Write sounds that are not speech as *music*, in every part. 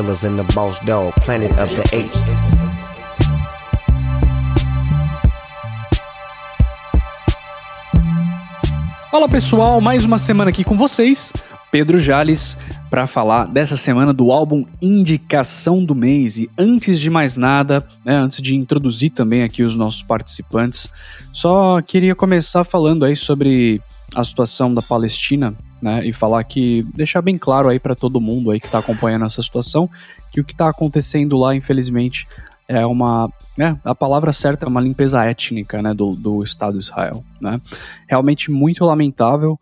Gorillas the planet of the apes. Fala pessoal, mais uma semana aqui com vocês, Pedro Jales, para falar dessa semana do álbum Indicação do Mês. E antes de mais nada, né, antes de introduzir também aqui os nossos participantes, só queria começar falando aí sobre a situação da Palestina, né, e falar que deixar bem claro aí para todo mundo aí que está acompanhando essa situação que o que está acontecendo lá, infelizmente, é uma, né, a palavra certa é uma limpeza étnica, né, do, do Estado de Israel, né? Realmente muito lamentável.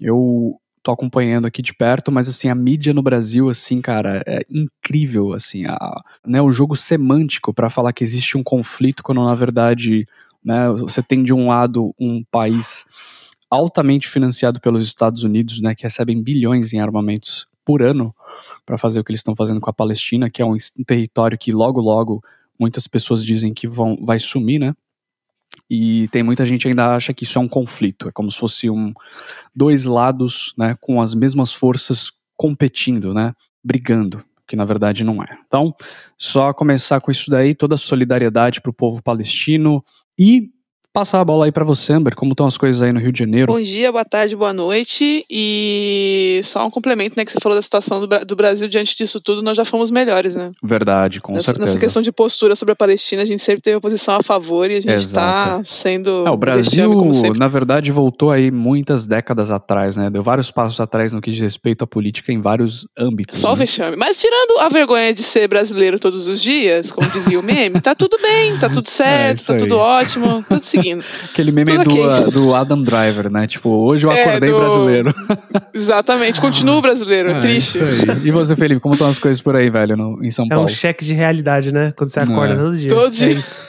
Eu tô acompanhando aqui de perto, mas assim, a mídia no Brasil, assim, cara, é incrível, assim, a, né, o jogo semântico para falar que existe um conflito quando na verdade, né, você tem de um lado um país altamente financiado pelos Estados Unidos, né, que recebem bilhões em armamentos por ano para fazer o que eles estão fazendo com a Palestina, que é um, território que logo logo muitas pessoas dizem que vão, vai sumir, né? E tem muita gente ainda acha que isso é um conflito, é como se fosse um dois lados, né, com as mesmas forças competindo, né, brigando, que na verdade não é. Então, só começar com isso daí, toda a solidariedade para o povo palestino e passar a bola aí para você, Amber, como estão as coisas aí no Rio de Janeiro? Bom dia, boa tarde, boa noite. E só um complemento, né, que você falou da situação do, do Brasil diante disso tudo, nós já fomos melhores, né? Verdade, com nessa, certeza. Nessa questão de postura sobre a Palestina, a gente sempre teve posição a favor e a gente está sendo. É, o Brasil, na verdade, voltou aí muitas décadas atrás, né? Deu vários passos atrás no que diz respeito à política em vários âmbitos. Só né? o vexame. Mas tirando a vergonha de ser brasileiro todos os dias, como dizia o meme, tá tudo bem, tá tudo *laughs* certo, é tá tudo ótimo, tudo *laughs* seguindo. *laughs* Aquele meme do, okay. do Adam Driver, né? Tipo, hoje eu acordei é, do... brasileiro. *laughs* Exatamente, continuo brasileiro, é, triste. Isso aí. E você, Felipe, como estão as coisas por aí, velho, no, em São Paulo? É um cheque de realidade, né? Quando você acorda é. todo dia. Todo dia. É isso.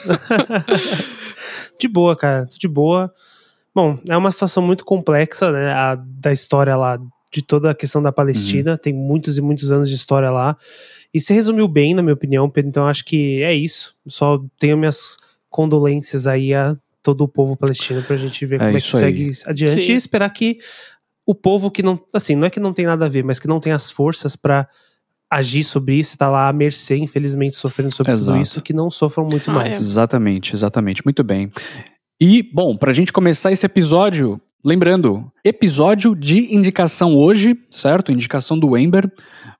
*laughs* de boa, cara, de boa. Bom, é uma situação muito complexa, né? A, da história lá, de toda a questão da Palestina. Uhum. Tem muitos e muitos anos de história lá. E se resumiu bem, na minha opinião, Pedro. Então acho que é isso. Só tenho minhas condolências aí a todo o povo palestino pra gente ver É como é que aí. segue adiante Sim. e esperar que o povo que não, assim, não é que não tem nada a ver, mas que não tem as forças pra agir sobre isso, tá lá à mercê, infelizmente, sofrendo sobre Exato. tudo isso, que não sofram muito Ah, mais. Exatamente, exatamente. Muito bem. E, bom, pra gente começar esse episódio, lembrando, episódio de indicação hoje, certo? Indicação do Ember.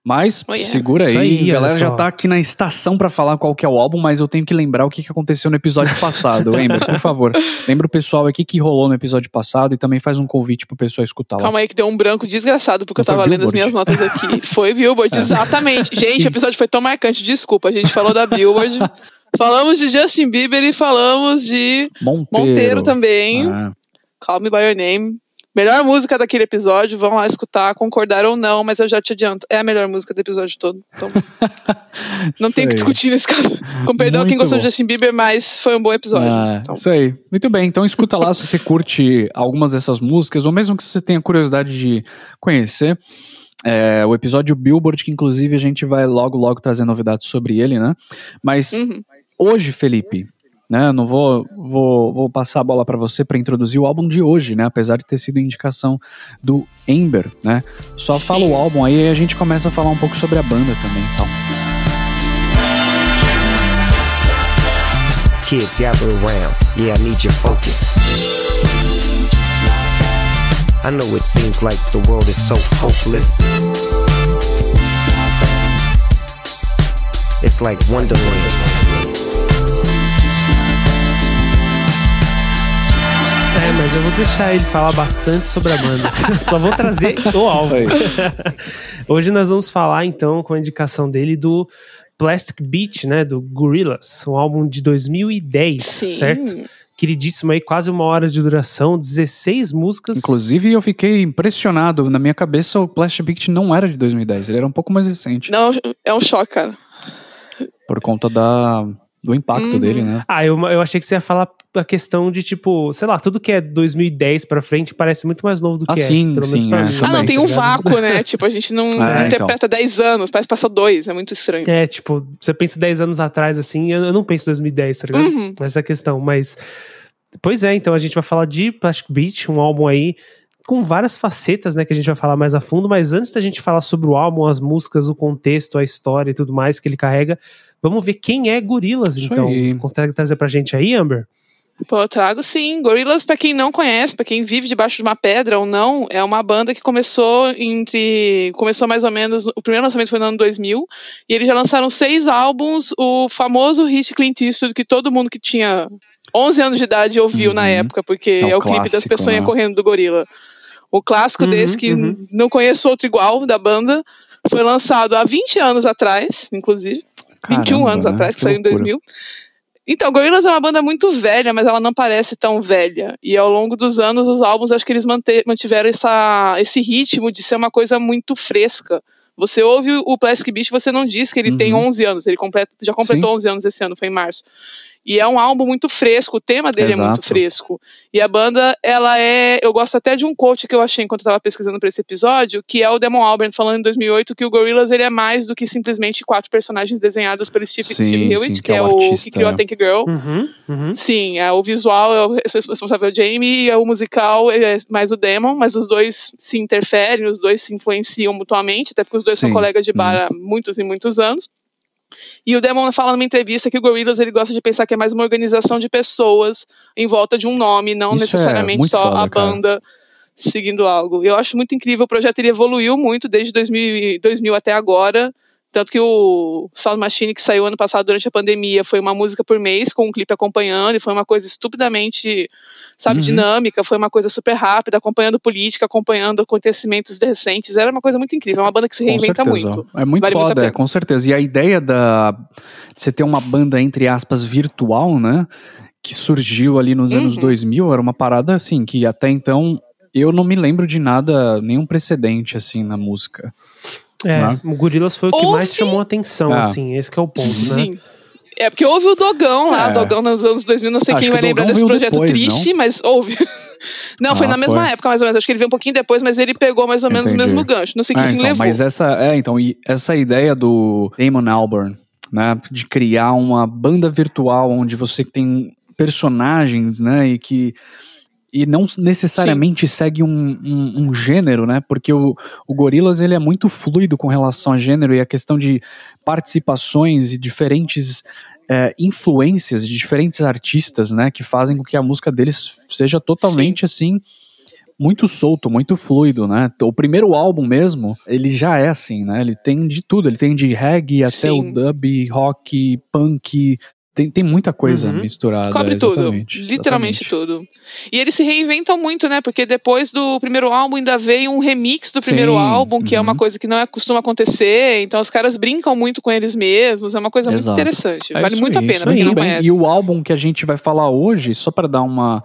Mas Oh, yeah. segura aí, aí, a galera já tá aqui na estação pra falar qual que é o álbum, mas eu tenho que lembrar o que, que aconteceu no episódio passado. *laughs* Ember, por favor, lembra o pessoal aqui que rolou no episódio passado e também faz um convite pro pessoal escutar lá. Calma aí que deu um branco desgraçado, porque eu Não foi tava lendo as minhas notas aqui. *laughs* Foi Billboard, É. exatamente. Gente, o episódio foi tão marcante, desculpa. A gente falou da Billboard, *laughs* falamos de Justin Bieber e falamos de Monteiro. Monteiro também. Ah, Call Me By Your Name. Melhor música daquele episódio, vão lá escutar, concordar ou não, mas eu já te adianto, é a melhor música do episódio todo. Então, *laughs* não tem o que discutir nesse caso. Com perdão a quem Muito gostou bom. de Justin Bieber, mas foi um bom episódio. Ah, Então, Isso aí. Muito bem. Então escuta lá se você curte algumas dessas músicas, ou mesmo que você tenha curiosidade de conhecer. É, o episódio Billboard, que inclusive a gente vai logo, logo trazer novidades sobre ele, né? Mas uhum. hoje, Felipe, né? Não vou, vou, vou passar a bola pra você pra introduzir o álbum de hoje, né? Apesar de ter sido indicação do Ember, né? Só fala o álbum aí e a gente começa a falar um pouco sobre a banda também, então. Kids gather around, yeah, I need your focus. I know it seems like the world is so hopeless. It's like Wonderland. É, mas eu vou deixar ele falar bastante sobre a banda. *laughs* Só vou trazer o álbum. *laughs* Hoje nós vamos falar então com a indicação dele do Plastic Beach, né, do Gorillaz, um álbum de 2010, Sim. certo? Queridíssimo aí, quase uma hora de duração, 16 músicas. Inclusive, eu fiquei impressionado. Na minha cabeça, o Plastic Beach não era de 2010, ele era um pouco mais recente. Não, é um choque, cara. Por conta da, do impacto Uhum. dele, né? Ah, eu, eu achei que você ia falar a questão de tipo, sei lá, tudo que é 2010 pra frente parece muito mais novo do que Ah, é. sim, pelo menos sim, pra é, mim. também. Ah, não, tem tá um vácuo, né? *laughs* Tipo, a gente não, não É, interpreta 10 anos, parece que passou dois, é muito estranho. É, tipo, você pensa 10 anos atrás, assim, eu, eu não penso 2010, tá ligado? Uhum. Essa é a questão, mas. Pois é, então a gente vai falar de Plastic Beach, um álbum aí com várias facetas, né, que a gente vai falar mais a fundo, mas antes da gente falar sobre o álbum, as músicas, o contexto, a história e tudo mais que ele carrega, vamos ver quem é Gorilas, Isso então. aí. Consegue trazer pra gente aí, Amber? Pô, eu trago sim. Gorillaz, pra quem não conhece, pra quem vive debaixo de uma pedra ou não, é uma banda que começou entre. Começou mais ou menos. O primeiro lançamento foi no ano 2000. E eles já lançaram seis álbuns. O famoso hit Clint Eastwood, que todo mundo que tinha 11 anos de idade ouviu Uhum. na época, porque É é, o o clipe das clássico, pessoas né? correndo do gorila. O clássico Uhum, desse, que uhum. não conheço outro igual da banda, foi lançado há 20 anos atrás, inclusive. 21 Caramba, anos né? atrás, que, Que saiu em loucura. 2000. Então, Gorillaz é uma banda muito velha, mas ela não parece tão velha. E ao longo dos anos, os álbuns, acho que eles mantiveram essa, esse ritmo de ser uma coisa muito fresca. Você ouve o Plastic Beach, você não diz que ele tem Uhum. 11 anos, ele completa, já completou Sim. 11 anos esse ano, foi em março. E é um álbum muito fresco, o tema dele é muito Exato. fresco. E a banda, ela é. Eu gosto até de um quote que eu achei enquanto eu tava pesquisando para esse episódio, que é o Damon Albarn falando em 2008 que o Gorillaz ele é mais do que simplesmente quatro personagens desenhados pelo Steve, Sim, Steve sim, Hewitt, que que, é é, o artista, que criou é. a Tank Girl. Uhum, uhum. Sim, é, o visual é o *laughs* responsável é Jamie e é o musical é mais o Demon, mas os dois se interferem, os dois se influenciam mutuamente, até porque os dois Sim, são colegas de bar há muitos e muitos anos. E o Demon fala numa entrevista que o Gorillaz ele gosta de pensar que é mais uma organização de pessoas em volta de um nome, não Isso é necessariamente muito só foda, a cara. banda seguindo algo. Eu acho muito incrível, o projeto ele evoluiu muito desde 2000, e- 2000 até agora. Tanto que o Sound Machine, que saiu ano passado durante a pandemia, foi uma música por mês, com um clipe acompanhando, e foi uma coisa estupidamente, sabe, Uhum. dinâmica, foi uma coisa super rápida, acompanhando política, acompanhando acontecimentos recentes. Era uma coisa muito incrível, é uma banda que se reinventa muito. É muito Vale foda, é, com certeza. E a ideia da, de você ter uma banda, entre aspas, virtual, né? Que surgiu ali nos anos Uhum. 2000, era uma parada assim, que até então eu não me lembro de nada, nenhum precedente assim na música. É, Né? o Gorilas foi o que Ou mais sim. chamou a atenção, Ah. assim, esse que é o ponto, né? Sim. É porque houve o Dogão lá, É. o Dogão nos anos 2000, não sei Acho quem que vai lembrar desse projeto depois, triste, mas houve. *laughs* Não, foi Ah, na mesma foi. época, mais ou menos. Acho que ele veio um pouquinho depois, mas ele pegou mais ou menos Entendi. o mesmo gancho. Não sei quem Ah, fim então, levou. mas essa, é, então, e essa ideia do Damon Albarn, né, de criar uma banda virtual onde você tem personagens, né, e que e não necessariamente segue um, um, um gênero, né? Porque o, o Gorillaz ele é muito fluido com relação a gênero e a questão de participações e diferentes é, influências de diferentes artistas, né? Que fazem com que a música deles seja totalmente assim muito solto, muito fluido, né? O primeiro álbum mesmo, ele já é assim, né? Ele tem de tudo, ele tem de reggae até Sim. o dub, rock, punk, tem, tem muita coisa Uhum. misturada. Cobre tudo, literalmente exatamente. tudo. E eles se reinventam muito, né? Porque depois do primeiro álbum ainda veio um remix do primeiro Sim, álbum, que é uhum. uma coisa que não é, costuma acontecer. Então os caras brincam muito com eles mesmos. É uma coisa Exato. muito interessante. É vale isso muito aí, a pena pra quem aí. não Bem, conhece. E o álbum que a gente vai falar hoje, só para dar uma,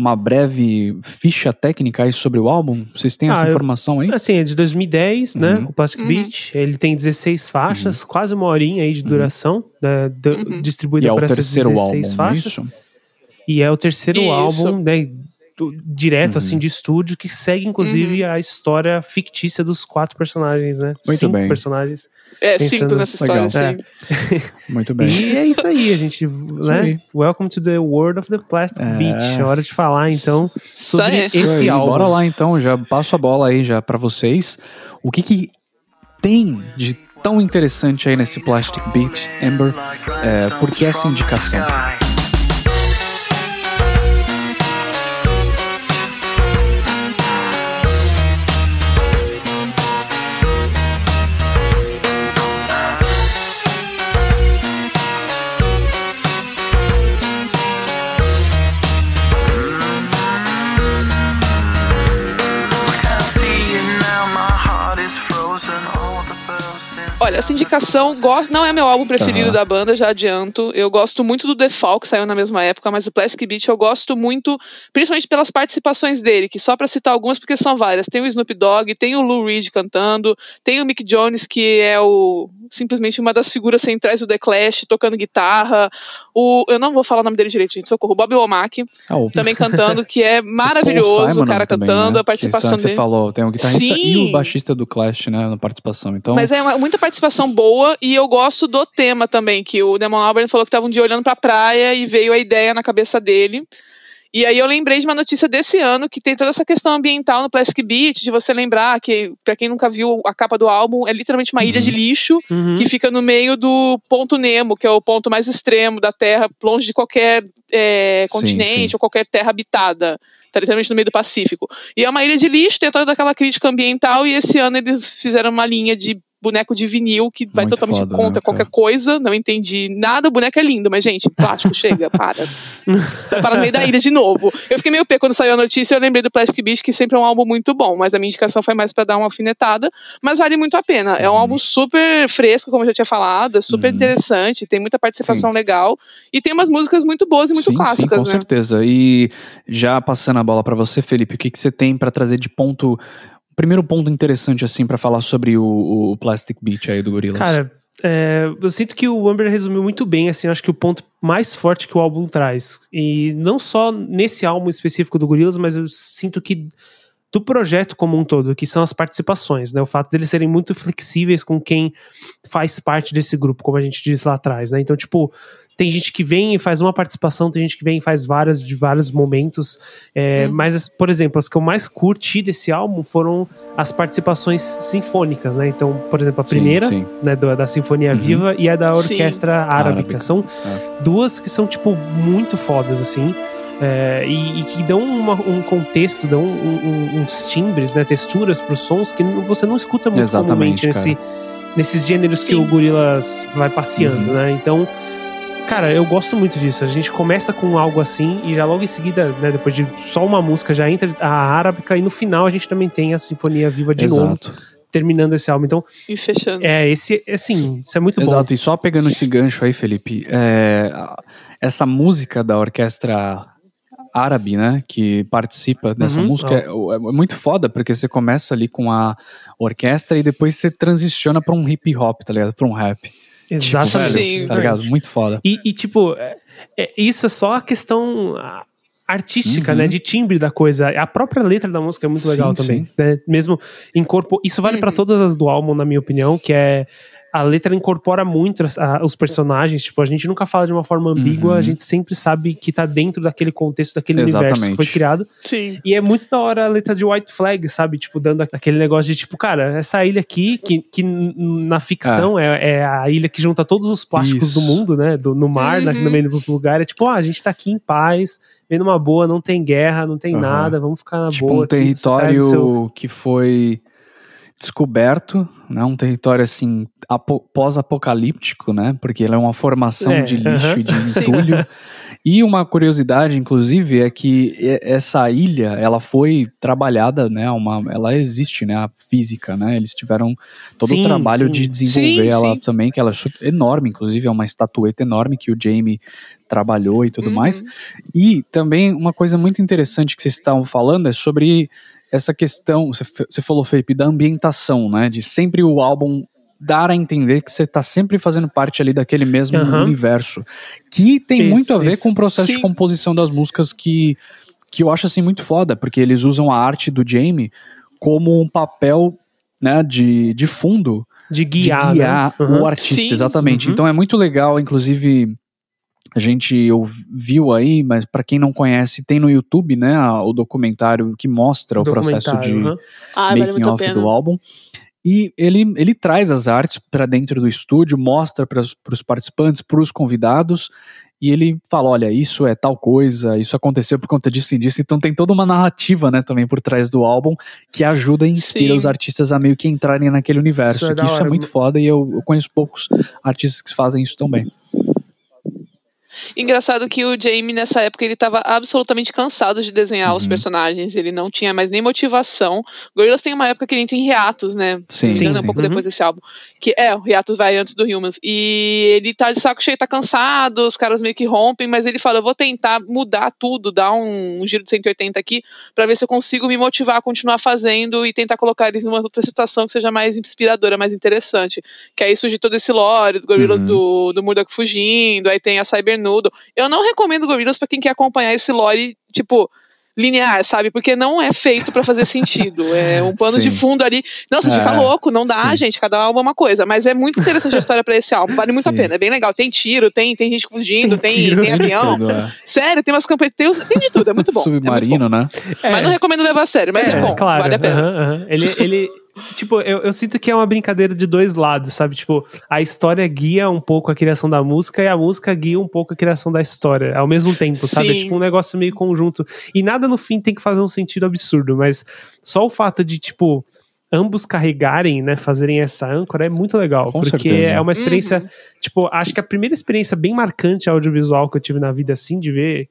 uma breve ficha técnica aí sobre o álbum, vocês têm essa Ah, eu- informação aí? Assim, é de 2010, né? Uhum. O Plastic Uhum. Beach. Ele tem 16 faixas, quase uma horinha aí de duração, né, da- Uhum. E distribuída é o por essas terceiro 16 álbum, faixas. isso? E é o terceiro Isso. álbum, né? Direto, Uhum. assim, de estúdio, que segue, inclusive, a história fictícia dos quatro personagens, né? Muito Cinco bem. personagens. É pensando- simples nessa história, Legal. sim. Muito bem. E é isso aí, a gente, né? Welcome to the world of the Plastic É. Beach. É hora de falar, então, sobre aí. esse álbum. Bora lá então, já passo a bola aí já para vocês. O que que tem de tão interessante aí nesse Plastic Beach, Amber? É, por que essa indicação? Olha, essa indicação gosto, não é meu álbum preferido Aham. da banda, já adianto. Eu gosto muito do The Fall, que saiu na mesma época, mas o Plastic Beach eu gosto muito, principalmente pelas participações dele, que só pra citar algumas, porque são várias. Tem o Snoop Dogg, tem o Lou Reed cantando, tem o Mick Jones, que é o simplesmente uma das figuras centrais do The Clash, tocando guitarra. O, eu não vou falar o nome dele direito, gente, socorro. O Bob Womack Ah, o também cantando, que é *laughs* maravilhoso, Simon o cara também, cantando, né? a participação Que você dele. falou, tem o guitarrista e Sim. o baixista do Clash, né, na participação. Então, Mas é uma- muita participação boa e eu gosto do tema também, que o Demon Albarn falou que tava um dia olhando pra praia e veio a ideia na cabeça dele. E aí eu lembrei de uma notícia desse ano que tem toda essa questão ambiental no Plastic Beach, de você lembrar que, para quem nunca viu a capa do álbum, é literalmente uma ilha de lixo Uhum. que fica no meio do ponto Nemo, que é o ponto mais extremo da Terra, longe de qualquer é, Sim, continente sim. ou qualquer terra habitada. Tá literalmente no meio do Pacífico. E é uma ilha de lixo, tem toda aquela crítica ambiental, e esse ano eles fizeram uma linha de boneco de vinil que vai Muito totalmente foda, contra né, qualquer coisa. Não entendi nada. O boneco é lindo, mas, gente, plástico, chega, *laughs* para. Para no meio da ilha de novo. Eu fiquei meio pé quando saiu a notícia. Eu lembrei do Plastic Beach, que sempre é um álbum muito bom, mas a minha indicação foi mais pra dar uma alfinetada. Mas vale muito a pena. É um Uhum. álbum super fresco, como eu já tinha falado, é super Uhum. interessante, tem muita participação legal e tem umas músicas muito boas e muito sim, clássicas, sim, com né? certeza. E já passando a bola pra você, Felipe, o que, que você tem pra trazer de ponto. Primeiro ponto interessante, assim, pra falar sobre o, o Plastic Beach aí do Gorillaz. Cara, é, eu sinto que o Amber resumiu muito bem, assim, acho que o ponto mais forte que o álbum traz. E não só nesse álbum específico do Gorillaz, mas eu sinto que do projeto como um todo, que são as participações, né? O fato deles serem muito flexíveis com quem faz parte desse grupo, como a gente disse lá atrás, né? Então, tipo, tem gente que vem e faz uma participação, tem gente que vem e faz várias de vários momentos. É, Uhum. Mas, as- por exemplo, as que eu mais curti desse álbum foram as participações sinfônicas, né? Então, por exemplo, a Sim, primeira, sim. né, do- da Sinfonia Uhum. Viva e a da Sim. Orquestra Arábica. Arábica, São é. duas que são, tipo, muito fodas, assim. é, e, e que dão uma- um contexto, dão um- um- uns timbres, né, texturas pros sons que você não escuta muito Exatamente, comumente nesse, nesses gêneros que Sim. o Gorillaz vai passeando, Uhum. né? Então, cara, eu gosto muito disso. A gente começa com algo assim e já logo em seguida, né, depois de só uma música, já entra a Arábica e no final a gente também tem a Sinfonia Viva de novo, Exato. terminando esse álbum. Então, E fechando. é, esse, assim, isso é muito bom. Exato, e só pegando esse gancho aí, Felipe, é, essa música da orquestra árabe, né, que participa dessa Uhum, música, é, é muito foda, porque você começa ali com a orquestra e depois você transiciona pra um hip hop, tá ligado? Pra um rap. Tipo, Exatamente. velho, Sim. tá ligado? Muito foda. E, e, tipo, é- é- isso é só a questão ah, artística, Uhum. né? De timbre da coisa. A própria letra da música é muito Sim, legal também. Né? Mesmo incorpor. Isso vale pra Uhum. todas as do álbum, na minha opinião, que é. A letra incorpora muito a- os personagens. Tipo, a gente nunca fala de uma forma ambígua, Uhum. a gente sempre sabe que tá dentro daquele contexto, daquele universo que Exatamente. foi criado. Sim. E é muito da hora a letra de White Flag, sabe? Tipo, dando aquele negócio de, tipo, cara, essa ilha aqui, que, que na ficção é. é a ilha que junta todos os plásticos Isso. do mundo, né? Do, no mar, na- Uhum. no meio dos lugares. É tipo, ah, a gente tá aqui em paz, vendo uma boa, não tem guerra, não tem Aham. nada, vamos ficar na tipo boa. um território que foi descoberto, né? Um território assim apo- pós-apocalíptico, né? Porque ele é uma formação É, de lixo aham. e de *laughs* entulho. e uma curiosidade, inclusive, é que essa ilha, ela foi trabalhada, né? Uma, ela existe, né? A física, né? Eles tiveram todo Sim, o trabalho sim. de desenvolver Sim, ela também, que ela é enorme, inclusive é uma estatueta enorme que o Jamie trabalhou e tudo Uhum. mais. E também uma coisa muito interessante que vocês estavam falando é sobre essa questão, você, falou, Felipe, da ambientação, né? De sempre o álbum dar a entender que você tá sempre fazendo parte ali daquele mesmo Aham. universo. Que tem Isso, muito a ver isso. com o processo de composição das músicas que, que eu acho assim muito foda, porque eles usam a arte do Jamie como um papel né, de, de fundo de guiar, de guiar né? Uhum. o artista, Sim. exatamente. Uhum. Então é muito legal, inclusive a gente viu aí, mas pra quem não conhece, tem no YouTube, né, o documentário que mostra o processo de uhum. Ah, making off do álbum. E ele, ele traz as artes pra dentro do estúdio, mostra para os participantes, para os convidados, e ele fala: olha, isso é tal coisa, isso aconteceu por conta disso e disso. Então tem toda uma narrativa, né, também por trás do álbum, que ajuda e inspira Sim. os artistas a meio que entrarem naquele universo. Isso é que da isso é muito foda e eu, eu conheço poucos artistas que fazem isso também. Engraçado que o Jamie, nessa época, ele tava absolutamente cansado de desenhar os Uhum. personagens. Ele não tinha mais nem motivação. Gorillaz tem uma época que ele entra em hiatos, né? Sim, engano, sim. um pouco Uhum. depois desse álbum. Que é, o hiatus vai antes do Humans. E ele tá de saco cheio, tá cansado, os caras meio que rompem, mas ele fala: eu vou tentar mudar tudo, dar um, um giro de 180 aqui, pra ver se eu consigo me motivar a continuar fazendo e tentar colocar eles numa outra situação que seja mais inspiradora, mais interessante. Que aí surge todo esse lore do gorila Uhum. do, do Murdoch fugindo, aí tem a Cybernudo. Eu não recomendo Gorillaz pra quem quer acompanhar esse lore, tipo, linear, sabe? Porque não é feito pra fazer sentido. É um pano de Sim. fundo ali. Não, você É, fica louco, não dá, sim. gente. Cada álbum é uma coisa. Mas é muito interessante a história pra esse álbum. Vale muito a Sim. pena. É bem legal. Tem tiro, tem, tem gente fugindo, Tem tem, tiro. tem avião. Tudo, é. Sério, tem umas campanhas. Tem, tem de tudo. É muito bom. É muito Submarino, né? bom. Mas não recomendo levar a sério, mas é, bom. claro. Vale a pena. aham, aham. Ele, ele tipo, eu, eu sinto que é uma brincadeira de dois lados, sabe? Tipo, a história guia um pouco a criação da música e a música guia um pouco a criação da história ao mesmo tempo, sabe? É tipo um negócio meio conjunto. E nada no fim tem que fazer um sentido absurdo, mas só o fato de, tipo, ambos carregarem, né, fazerem essa âncora é muito legal, Com porque certeza. é uma experiência, Uhum. tipo, acho que a primeira experiência bem marcante audiovisual que eu tive na vida assim de ver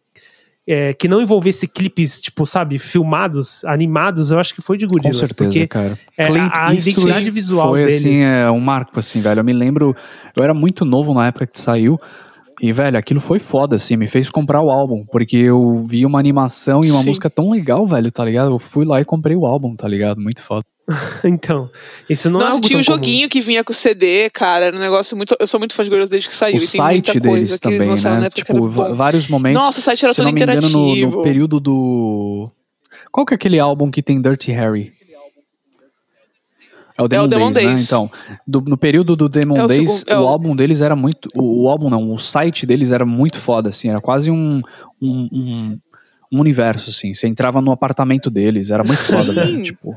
é, que não envolvesse clipes, tipo, sabe, filmados, animados, eu acho que foi de Com Gorillaz, certeza, porque cara. é, Clint a, a identidade visual foi, deles. assim, é um marco, assim, velho. Eu me lembro, eu era muito novo na época que saiu. E, velho, aquilo foi foda, assim, me fez comprar o álbum, porque eu vi uma animação e uma Sim. música tão legal, velho, tá ligado? Eu fui lá e comprei o álbum, tá ligado? Muito foda. *laughs* Então, isso não é Nossa, algo tinha um comum. joguinho que vinha com CD, cara. Era um negócio muito. Eu sou muito fã de Gorillaz desde que saiu. o e tem muita site coisa deles que eles também, né? Tipo, vários momentos. Nossa, o site era se todo não me engano, no, interativo. no período do. Qual que é aquele álbum que tem Dirty Harry? É o Demon, Demon Days, né? Days. Então, do- no período do Demon É o Days, segundo- é o o- álbum deles era muito. O, o álbum não, o site deles era muito foda, assim. Era quase um. um, um- um universo, assim. Você entrava no apartamento deles, era muito foda, velho. Tipo,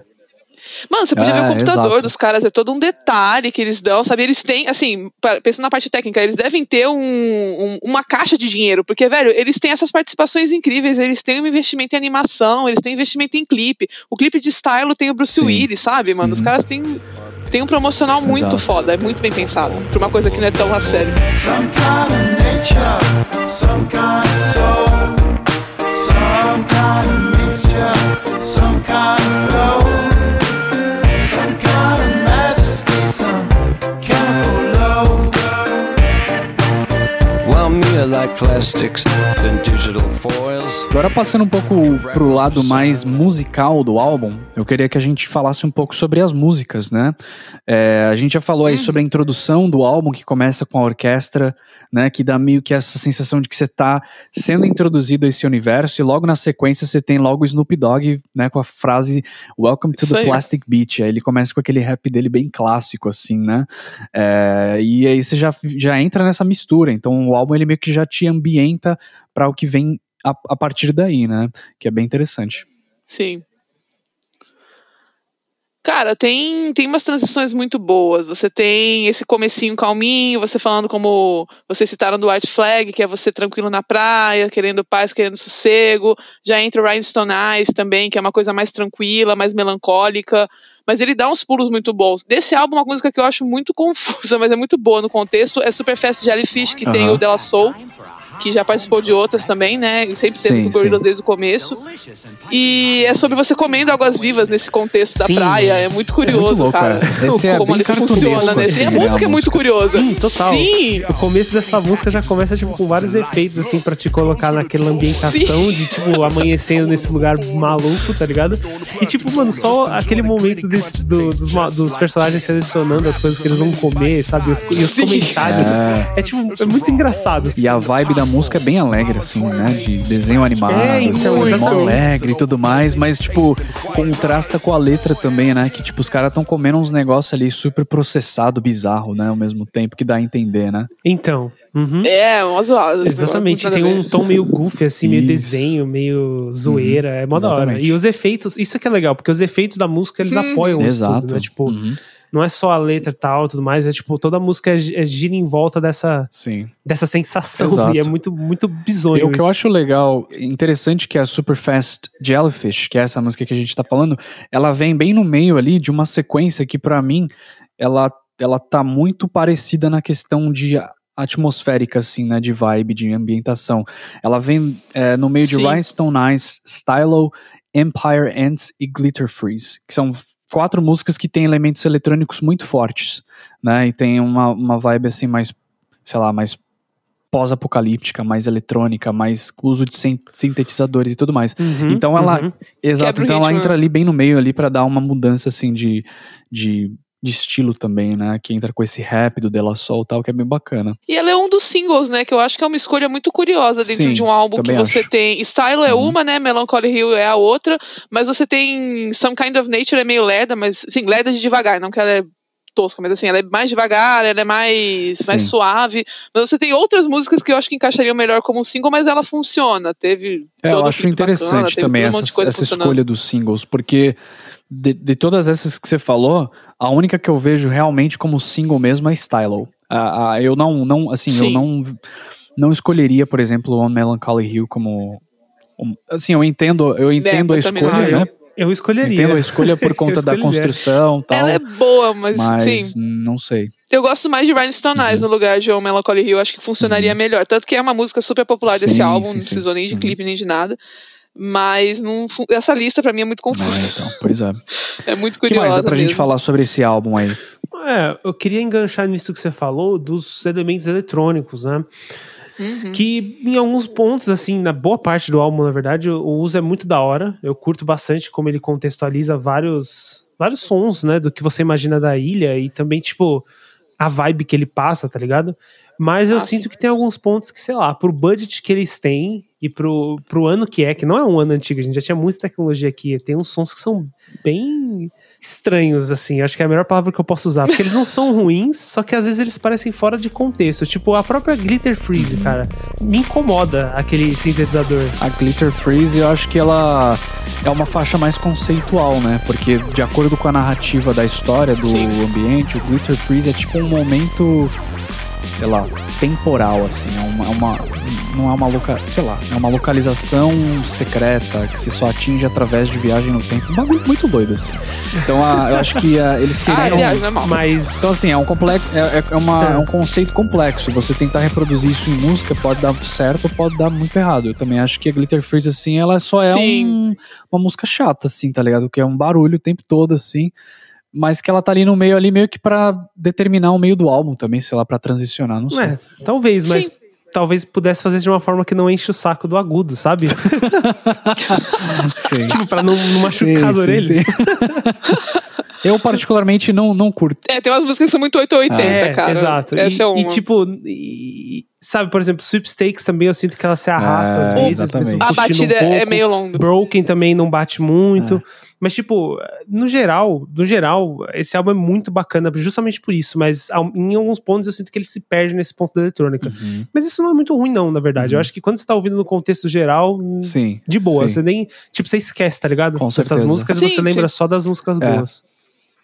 Mano, você podia É, ver o computador exato. dos caras, é todo um detalhe que eles dão, sabe? Eles têm, assim, pensando na parte técnica, eles devem ter um- um- uma caixa de dinheiro, porque, velho, eles têm essas participações incríveis, eles têm um investimento em animação, eles têm investimento em clipe. O clipe de Stylo tem o Bruce Sim. Willis, sabe, mano? Os caras têm, têm um promocional muito Exato. foda, é muito bem pensado, pra uma coisa que não é tão a sério. Some kind of nature, some kind of soul, some kind of like plastics. Agora passando um pouco pro lado mais musical do álbum, eu queria que a gente falasse um pouco sobre as músicas, né? É, a gente já falou aí sobre a introdução do álbum, que começa com a orquestra, né? Que dá meio que essa sensação de que você tá sendo introduzido a esse universo, e logo na sequência você tem logo o Snoop Dogg, né? Com a frase Welcome to Isso the aí. Plastic Beach. Aí ele começa com aquele rap dele bem clássico, assim, né? É, e aí você já, já entra nessa mistura. Então o álbum ele meio que já te ambienta para o que vem a, a partir daí, né? Que é bem interessante. Sim. Cara, tem, tem umas transições muito boas. Você tem esse comecinho calminho, você falando como vocês citaram do White Flag, que é você tranquilo na praia, querendo paz, querendo sossego. Já entra o Rhinestone Eyes também, que é uma coisa mais tranquila, mais melancólica. Mas ele dá uns pulos muito bons. Desse álbum, uma música que eu acho muito *laughs* confusa, mas é muito boa no contexto, é Superfast Jellyfish, que tem Aham. o Della Soul, que já participou de outras também, né? Sempre teve Sim, com Gorillaz sim. desde o começo. E é sobre você comendo águas vivas nesse contexto da Sim. praia. É muito curioso, muito louco, cara. é. Esse é Como bem ele funciona nesse. assim, E a né, música é muito curiosa. Sim, total. Sim. O começo dessa música já começa, tipo, com vários efeitos, assim, pra te colocar naquela ambientação de, tipo, amanhecendo nesse lugar maluco, tá ligado? E, tipo, mano, só aquele momento desse- do- dos, dos personagens selecionando as coisas que eles vão comer, sabe? Os- e os comentários. É. É, tipo, é muito engraçado. assim. E a vibe da música é bem alegre, assim, né? De desenho animado, É, então, assim, alegre e tudo mais, mas, tipo, contrasta com a letra também, né? Que, tipo, os caras estão comendo uns negócios ali super processado, bizarro, né? Ao mesmo tempo que dá a entender, né? Então. uhum. É, uma zoada. Exatamente, tem um tom meio goofy, assim, meio Isso. desenho, meio zoeira, é mó da hora. E os efeitos, isso que é legal, porque os efeitos da música, eles Hum. apoiam isso Exato. tudo, né? Tipo, Uhum. Não é só a letra e tal, tudo mais, é tipo, toda a música gi- é- gira em volta dessa, Sim. dessa sensação, Exato. *laughs* e é muito, muito bizonho E o que eu acho legal, interessante que a Superfast Jellyfish, que é essa música que a gente tá falando, ela vem bem no meio ali de uma sequência que pra mim ela ela tá muito parecida na questão de atmosférica assim, né, de vibe, de ambientação. Ela vem é, no meio de Sim. Rhinestone Eyes, Stylo, Empire Ants e Glitter Freeze, que são quatro músicas que têm elementos eletrônicos muito fortes, né? E tem uma, uma vibe assim mais, sei lá, mais pós-apocalíptica, mais eletrônica, mais uso de sin- sintetizadores e tudo mais. Uhum, Então ela, uhum. exato, então ela entra né? ali bem no meio ali para dar uma mudança assim de, de de estilo também, né? Que entra com esse rap do De La Soul e tal, que é bem bacana. E ela é um dos singles, né? Que eu acho que é uma escolha muito curiosa dentro Sim, de um álbum que você acho. tem. Style é Uhum. uma, né? Melancholy Hill é a outra. Mas você tem Some Kind of Nature é meio lerda, mas sim, lerda de devagar, não que ela é tosca, mas assim, ela é mais devagar, ela é mais, mais suave. Mas você tem outras músicas que eu acho que encaixariam melhor como single, mas ela funciona. Teve. É, eu acho interessante bacana, também todo um essa, essa escolha dos singles, porque de, de todas essas que você falou, a única que eu vejo realmente como single mesmo é Stylo. A, a- eu não, não assim, eu Sim. não, não escolheria, por exemplo, On Melancholy Hill como. um- assim, eu entendo, eu entendo a eu também escolha, né? Eu escolheria. Entendo a escolha por *laughs* conta da construção e tal. Ela é boa, mas, mas sim. não sei. Eu gosto mais de Rhinestone Eyes Uhum. no lugar de On Melancholy Hill. Acho que funcionaria melhor. Tanto que é uma música super popular desse Sim, álbum, sim, não sim. precisou nem de Uhum. clipe nem de nada. Mas não, essa lista pra mim é muito É, confusa. então, pois é. *laughs* É muito O que curiosa. mais dá pra gente mesmo. falar sobre esse álbum aí? É, eu queria enganchar nisso que você falou dos elementos eletrônicos, né? Uhum. Que em alguns pontos, assim, na boa parte do álbum, na verdade, o uso é muito da hora. Eu curto bastante como ele contextualiza vários, vários sons, né? Do que você imagina da ilha e também, tipo, a vibe que ele passa, tá ligado? Mas eu Ah, sinto sim. que tem alguns pontos que, sei lá, pro budget que eles têm e pro, pro ano que é, que não é um ano antigo, a gente já tinha muita tecnologia aqui, tem uns sons que são bem estranhos, assim, acho que é a melhor palavra que eu posso usar, porque eles não são ruins, só que às vezes eles parecem fora de contexto, tipo a própria Glitter Freeze, cara, me incomoda aquele sintetizador. A Glitter Freeze, eu acho que ela é uma faixa mais conceitual, né? Porque de acordo com a narrativa da história do Sim. ambiente, o Glitter Freeze é tipo um momento, sei lá, temporal, assim. É uma, é uma- não é uma loca, sei lá, é uma localização secreta que se só atinge através de viagem no tempo. Um bagulho muito doido, assim. Então a- eu acho que a, eles Ah, queriam. aliás, não é mal. Mas Então, assim, é um, complexo, é, é- é uma- É. é um conceito complexo. Você tentar reproduzir isso em música pode dar certo ou pode dar muito errado. Eu também acho que a Glitter Freeze, assim, ela só é um- uma música chata, assim, tá ligado? Que é um barulho o tempo todo, assim. Mas que ela tá ali no meio, ali meio que pra determinar o meio do álbum também, sei lá, pra transicionar, não sei. é, talvez, mas Sim. talvez pudesse fazer de uma forma que não enche o saco do agudo, sabe? *laughs* Sim. tipo, pra não, não machucar as Sim, sim, orelhas. sim. *laughs* Eu, particularmente, não, não curto. É, tem umas músicas que são muito 880, É, cara. exato. Essa e, é uma. e, tipo, e- sabe, por exemplo, Sweepstakes também eu sinto que ela se arrasta É, às vezes, mesmo a batida um é pouco. meio longa. Broken também não bate muito. É. Mas, tipo, no geral, no geral, esse álbum é muito bacana, justamente por isso. Mas em alguns pontos eu sinto que ele se perde nesse ponto da eletrônica. Uhum. Mas isso não é muito ruim, não, na verdade. Uhum. Eu acho que quando você tá ouvindo no contexto geral, Sim. de boa. sim. Você nem. Tipo, você esquece, tá ligado? Com Essas certeza. músicas e Sim, você lembra só das músicas É. boas.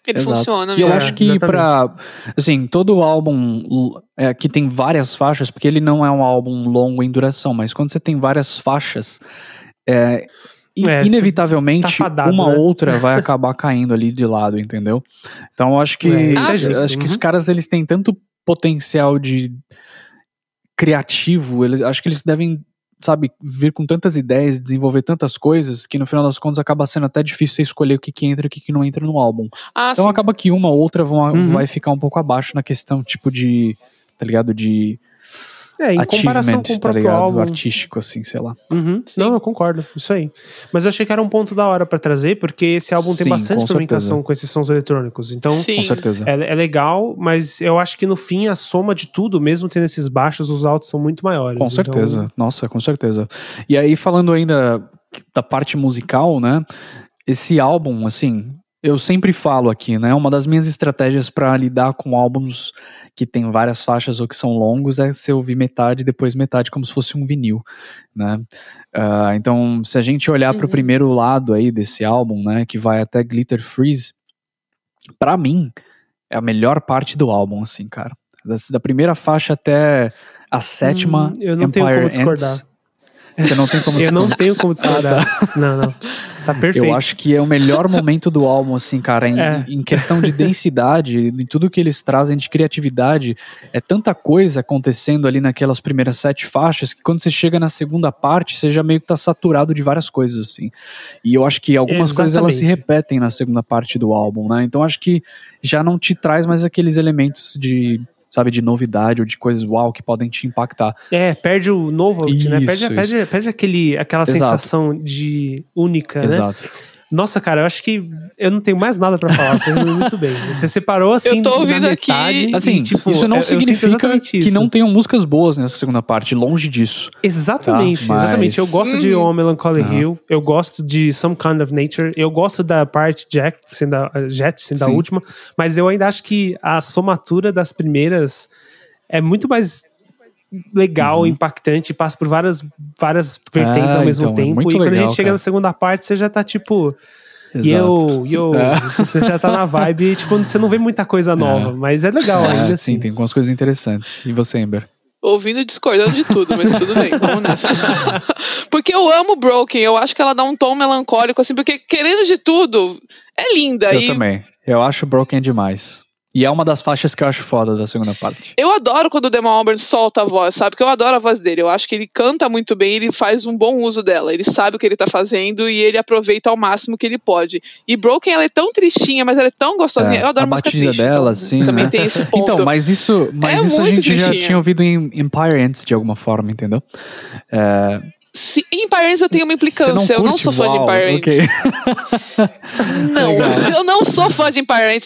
Ele Exato. funciona E eu mesmo. acho que exatamente. pra. Assim, todo álbum é, que tem várias faixas, porque ele não é um álbum longo em duração, mas quando você tem várias faixas, é, É, inevitavelmente tá fadado, uma né? outra vai *laughs* acabar caindo ali de lado, entendeu? Então eu acho que. É, é justo, acho que uhum. os caras eles têm tanto potencial de criativo, eles, acho que eles devem. Sabe, vir com tantas ideias, desenvolver tantas coisas, que no final das contas acaba sendo até difícil você escolher o que, que entra e o que, que não entra no álbum. Ah, Então sim. acaba que uma ou outra vão, Uhum. vai ficar um pouco abaixo na questão, tipo, de. Tá ligado? De É, em comparação com o tá próprio ligado? álbum. Artístico, assim, sei lá. Uhum. Não, eu concordo. Isso aí. Mas eu achei que era um ponto da hora pra trazer, porque esse álbum tem Sim, bastante com experimentação certeza. com esses sons eletrônicos. Então, Sim. Com certeza. é, é legal, mas eu acho que no fim a soma de tudo, mesmo tendo esses baixos, os altos são muito maiores. Com Então, certeza. Nossa, com certeza. E aí, falando ainda da parte musical, né? Esse álbum, assim, eu sempre falo aqui, né? Uma das minhas estratégias pra lidar com álbuns que tem várias faixas ou que são longos é você ouvir metade depois metade como se fosse um vinil, né? Ah, então, se a gente olhar Uhum. primeiro lado aí desse álbum, né? Que vai até Glitter Freeze, pra mim, é a melhor parte do álbum, assim, cara. Da, da primeira faixa até a sétima, Hum, eu não tenho Empire como discordar. Ends. Você não tem como Eu não tenho como discordar. Não, não. Tá perfeito. Eu acho que é o melhor momento do álbum, assim, cara, em, É. em questão de densidade, em tudo que eles trazem de criatividade. É tanta coisa acontecendo ali naquelas primeiras sete faixas que quando você chega na segunda parte, você já meio que tá saturado de várias coisas, assim. E eu acho que algumas coisas elas se Exatamente. repetem na segunda parte do álbum, né? Então acho que já não te traz mais aqueles elementos de. Sabe, de novidade ou de coisas uau que podem te impactar. É, perde o novo, né? Perde, perde, perde aquele, aquela Exato. sensação de única, né? Exato. Nossa, cara, eu acho que eu não tenho mais nada pra falar. Você resumiu muito bem. Você separou assim Eu tô na ouvindo aqui- metade. Assim, e, tipo, isso não eu- eu significa exatamente que isso. não tenham músicas boas nessa segunda parte, longe disso. Exatamente, Tá, mas- exatamente. Eu gosto de. On Melancholy Aham. Hill, eu gosto de Some Kind of Nature, eu gosto da parte Jack, sendo a, Jet, sendo a Sim. última, mas eu ainda acho que a somatura das primeiras é muito mais legal, impactante, passa por várias, várias vertentes Ah, ao mesmo então, é tempo. muito e quando a gente chega cara. na segunda parte, você já tá tipo. Exato. Yo, yo, É. você já tá na vibe, tipo, você não vê muita coisa *laughs* nova, mas é legal É, ainda sim, assim. tem algumas coisas interessantes. E você, Ember? Ouvindo e discordando de tudo, mas tudo bem, vamos nessa. *laughs* porque eu amo Broken, eu acho que ela dá um tom melancólico, assim, porque querendo de tudo, é linda. Eu e também. Eu acho Broken demais. E é uma das faixas que eu acho foda da segunda parte. Eu adoro quando o Damon Albarn solta a voz, sabe? Porque eu adoro a voz dele. Eu acho que ele canta muito bem, ele faz um bom uso dela. Ele sabe o que ele tá fazendo e ele aproveita ao máximo que ele pode. E Broken, ela é tão tristinha, mas ela é tão gostosinha. É, eu adoro a música batida triste, dela, então, assim, Também né? tem esse *laughs* ponto. Então, mas isso, mas É isso a gente já tristinha. tinha ouvido em Empire antes, de alguma forma, entendeu? É, Se, em Empire eu tenho uma implicância. você eu não sou fã de Uau, Empire ok. *laughs* Não, Legal. eu não sou fã de Empire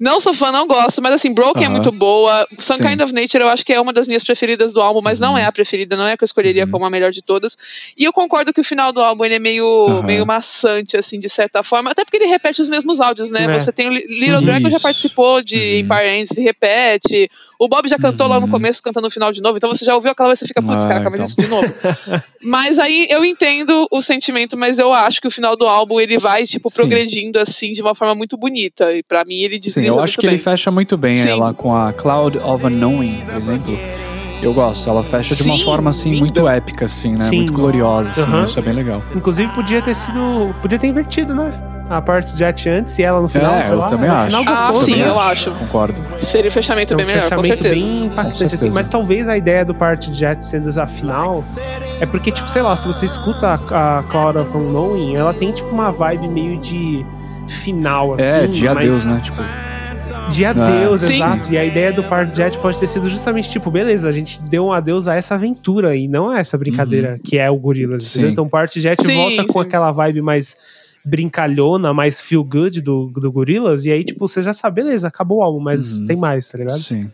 Não sou fã, não gosto. Mas assim, Broken é Aham. muito boa. Some Sim. Kind of Nature eu acho que é uma das minhas preferidas do álbum, mas não Uhum. é a preferida, não é a que eu escolheria como a melhor de todas. E eu concordo que o final do álbum ele é meio, meio maçante, assim, de certa forma. Até porque ele repete os mesmos áudios, né? É. Você tem o Li- Little Dragon já participou de Uhum. Empire se repete. O Bob já cantou lá no Uhum. começo, cantando no final de novo. Então você já ouviu aquela vez, você fica, putz, Ah, caraca, mas então. isso de novo. *laughs* Mas aí eu entendo o sentimento, mas eu acho que o final do álbum ele vai, tipo, Sim. progredindo assim de uma forma muito bonita. E pra mim ele Sim, desliza eu muito acho que bem. ele fecha muito bem Sim. ela com a Cloud of Unknowing, por exemplo. Eu gosto, ela fecha de uma Sim, forma assim linda. muito épica assim, né? Sim. Muito gloriosa, assim, Aham. isso é bem legal. Inclusive, podia ter sido. Podia ter invertido, né? A parte Jet antes e ela no final, é, sei eu lá. também no acho. final Ah, gostoso, sim, né? eu acho. Concordo. Seria o fechamento É um bem melhor, com fechamento certeza. bem impactante, Com assim. Mas talvez a ideia do parte Jet sendo a final é porque, tipo, sei lá, se você escuta a, a Cloud of Unknowing, ela tem, tipo, uma vibe meio de final, assim. é, de mas- adeus, né? Tipo, De adeus, Sim. exato. E a ideia do Part Jet pode ter sido justamente, tipo, beleza, a gente deu um adeus a essa aventura e não a essa brincadeira que é o Gorilas, entendeu? Sim. Então Part Jet Sim, volta com sim. aquela vibe mais brincalhona, mais feel good do, do Gorilas, e aí, tipo, você já sabe, beleza, acabou o álbum, mas Uhum. tem mais, tá ligado? sim.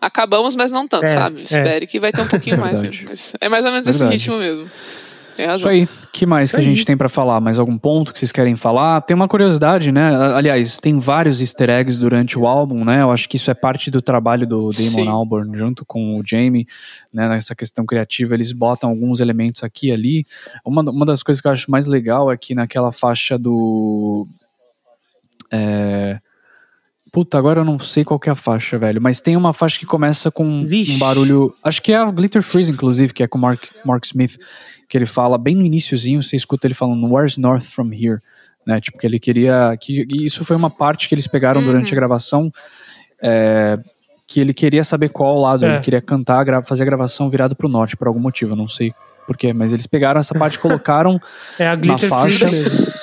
Acabamos, mas não tanto, É, sabe? é. Espere que vai ter um pouquinho *laughs* mais. Verdade. Mas é mais ou menos esse Verdade. ritmo mesmo. Tem Isso aí. que mais Isso que a gente aí. tem pra falar? Mais algum ponto que vocês querem falar? Tem uma curiosidade, né? Aliás, tem vários easter eggs durante o álbum, né? Eu acho que isso é parte do trabalho do Damon Sim. Albarn junto com o Jamie, né? Nessa questão criativa, eles botam alguns elementos aqui e ali. Uma, uma das coisas que eu acho mais legal é que naquela faixa do... É... Puta, agora eu não sei qual que é a faixa, velho. Mas tem uma faixa que começa com Vixe. um barulho. Acho que é a Glitter Freeze, inclusive, que é com o Mark, Mark Smith. Que ele fala bem no iníciozinho, você escuta ele falando Where's North from here? Né? Tipo, que ele queria. Que, isso foi uma parte que eles pegaram Uhum. durante a gravação. é, que ele queria saber qual lado. É. Ele queria cantar, fazer a gravação virado pro norte, por algum motivo. Eu não sei porquê, mas eles pegaram essa parte e colocaram *laughs* É a Glitter faixa.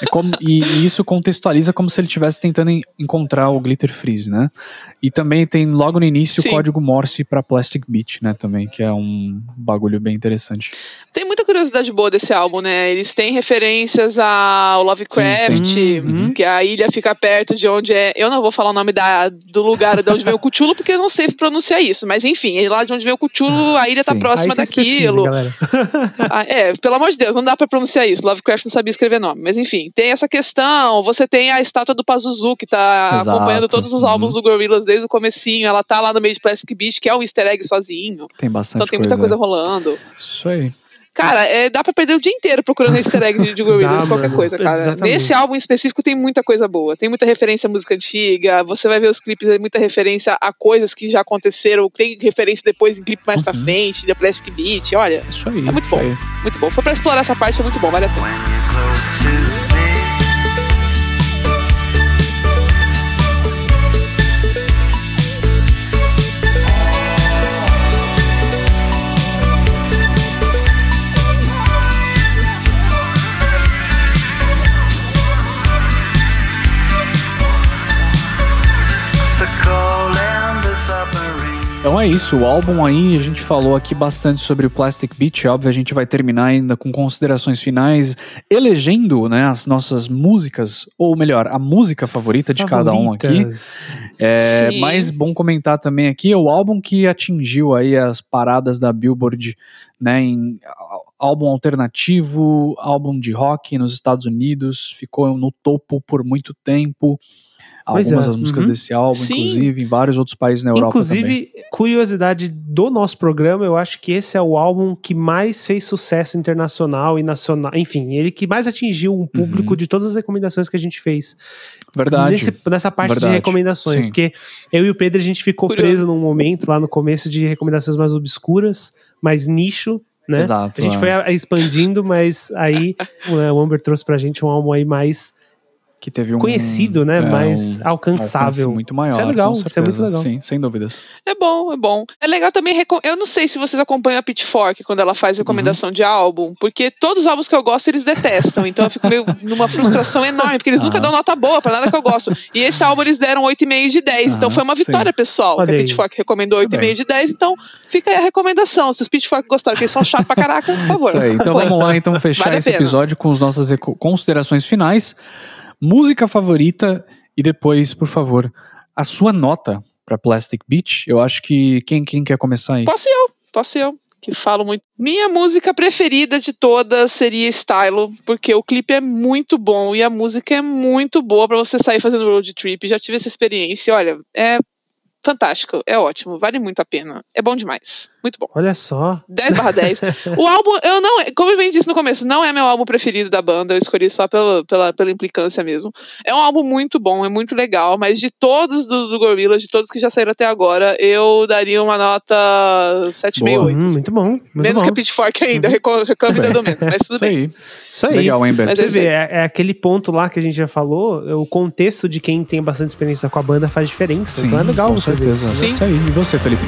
É como- e, e isso contextualiza como se ele estivesse tentando en- encontrar o Glitter Freeze, né? E também tem logo no início Sim. o código Morse para Plastic Beach, né? Também, que é um bagulho bem interessante. Tem muita curiosidade boa desse álbum, né? Eles têm referências ao Lovecraft, Sim, sim. Uhum. que a ilha fica perto de onde é. Eu não vou falar o nome da, do lugar de onde vem o Cthulhu, porque eu não sei pronunciar isso. Mas enfim, é lá de onde vem o Cthulhu, a ilha tá Sim. próxima Aí vocês pesquisem, daquilo. *laughs* *laughs* Ah, é, pelo amor de Deus, não dá pra pronunciar isso. Lovecraft não sabia escrever nome. Mas enfim, tem essa questão. Você tem a estátua do Pazuzu, que tá Exato. acompanhando todos os Uhum. álbuns do Gorillaz desde o comecinho. Ela tá lá no meio de Plastic Beach, que é um easter egg sozinho. Tem bastante Então tem muita coisa coisa. rolando. Isso aí. Cara, é, dá pra perder o dia inteiro procurando easter egg de, de *laughs* Dá, qualquer mano. coisa, cara. Exatamente. Nesse álbum em específico tem muita coisa boa. Tem muita referência à música antiga, você vai ver os clipes, tem muita referência a coisas que já aconteceram, tem referência depois em clipe mais pra Uhum. frente, de Plastic Beach, olha, Isso aí. É muito bom. aí. muito bom. Foi pra explorar essa parte, é muito bom, vale a pena. Então é isso, o álbum aí, a gente falou aqui bastante sobre o Plastic Beach, óbvio, a gente vai terminar ainda com considerações finais, elegendo, né, as nossas músicas, ou melhor, a música favorita de cada um aqui. Favoritas. É, Sim. mas bom comentar também aqui, o álbum que atingiu aí as paradas da Billboard, né, em álbum alternativo, álbum de rock nos Estados Unidos, ficou no topo por muito tempo. Pois Algumas é, das músicas uhum. desse álbum, Sim. inclusive, em vários outros países na Europa também. Inclusive, curiosidade do nosso programa, eu acho que esse é o álbum que mais fez sucesso internacional e nacional. Enfim, ele que mais atingiu o público de todas as recomendações que a gente fez. Verdade. Nesse- nessa parte Verdade. de recomendações. Sim. Porque eu e o Pedro, a gente ficou Curioso. preso num momento lá no começo de recomendações mais obscuras, mais nicho. Né? Exato, A gente é. foi expandindo, mas aí né, o Amber trouxe pra gente um álbum aí mais que teve um conhecido, né? é, mais um alcançável. muito maior. Isso é legal, isso é muito legal. Sim, sem dúvidas. É bom, é bom. É legal também. Eu não sei se vocês acompanham a Pitchfork quando ela faz recomendação de álbum, porque todos os álbuns que eu gosto eles detestam. Então eu fico meio *laughs* numa frustração enorme, porque eles nunca Ah. dão nota boa pra nada que eu gosto. E esse álbum eles deram 8,5 de 10. então Ah, foi uma vitória pessoal. Olha que a. Pitchfork recomendou Muito 8,5 de 10. Então fica aí a recomendação. Se os Pitchfork gostaram, que eles são chatos pra caraca, por favor. Isso aí. Então vamos lá, então, fechar Vale esse episódio com as nossas considerações finais. Música favorita e depois, por favor, a sua nota para Plastic Beach. Eu acho que quem, quem quer começar aí? Posso eu, posso eu, que falo muito. Minha música preferida de todas seria Stylo, porque o clipe é muito bom e a música é muito boa pra você sair fazendo road trip. Já tive essa experiência, olha, é fantástico, é ótimo, vale muito a pena. É bom demais, muito bom. Olha só. 10 barra 10. O álbum, eu não, como eu bem disse no começo, não é meu álbum preferido da banda, eu escolhi só pela, pela, pela implicância mesmo. É um álbum muito bom, é muito legal, mas de todos do, do Gorillaz, de todos que já saíram até agora, eu daria uma nota 7,5, Boa. 8. Hum, muito bom. Muito Menos bom. que a Pitchfork ainda, reco- reclamo dando menos, mas tudo Isso bem. aí. Isso aí. Legal, hein, Beto? Mas Você é isso vê, é, é aquele ponto lá que a gente já falou, é o contexto de quem tem bastante experiência com a banda faz diferença. então é legal com você ver certeza. isso. Sim. Isso aí. E você, Felipe?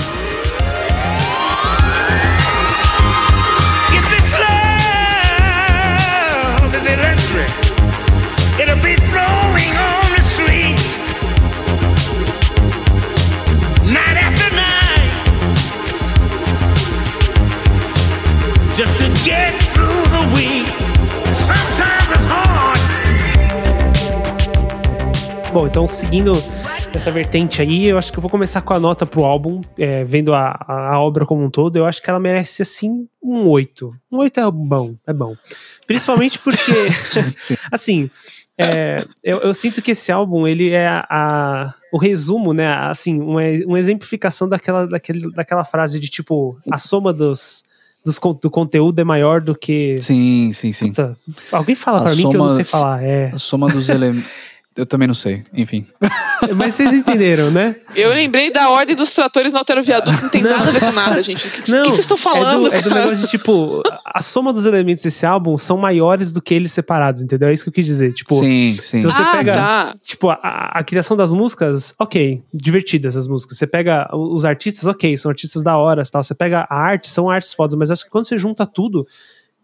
Bom, então seguindo essa vertente aí, eu acho que eu vou começar com a nota pro álbum, é, vendo a, a, obra como um todo, eu acho que ela merece assim um 8. Um 8 é bom, é bom. Principalmente porque, *laughs* *laughs* assim, é, eu, eu sinto que esse álbum, ele é a, a- o resumo, né, assim, uma, uma exemplificação daquela, daquele, daquela frase de tipo, a soma dos, dos, do conteúdo é maior do que... Sim, sim, sim. Puta, alguém fala A pra mim que eu não sei falar, é. A soma dos elementos. *laughs* Eu também não sei. Enfim. *laughs* Mas vocês entenderam, né? Eu lembrei da ordem dos tratores no Altero Viaduto, que não tem Não. nada a ver com nada, gente. O que, Não, que vocês estão falando? É do, é do negócio de, tipo, a soma dos elementos desse álbum são maiores do que eles separados, entendeu? É isso que eu quis dizer. Tipo, sim, sim. se você ah, pega- tá. tipo a, a- criação das músicas, ok, divertidas as músicas. Você pega os artistas, ok, são artistas da hora tal. Você pega a arte, são artes fodas, mas acho que quando você junta tudo,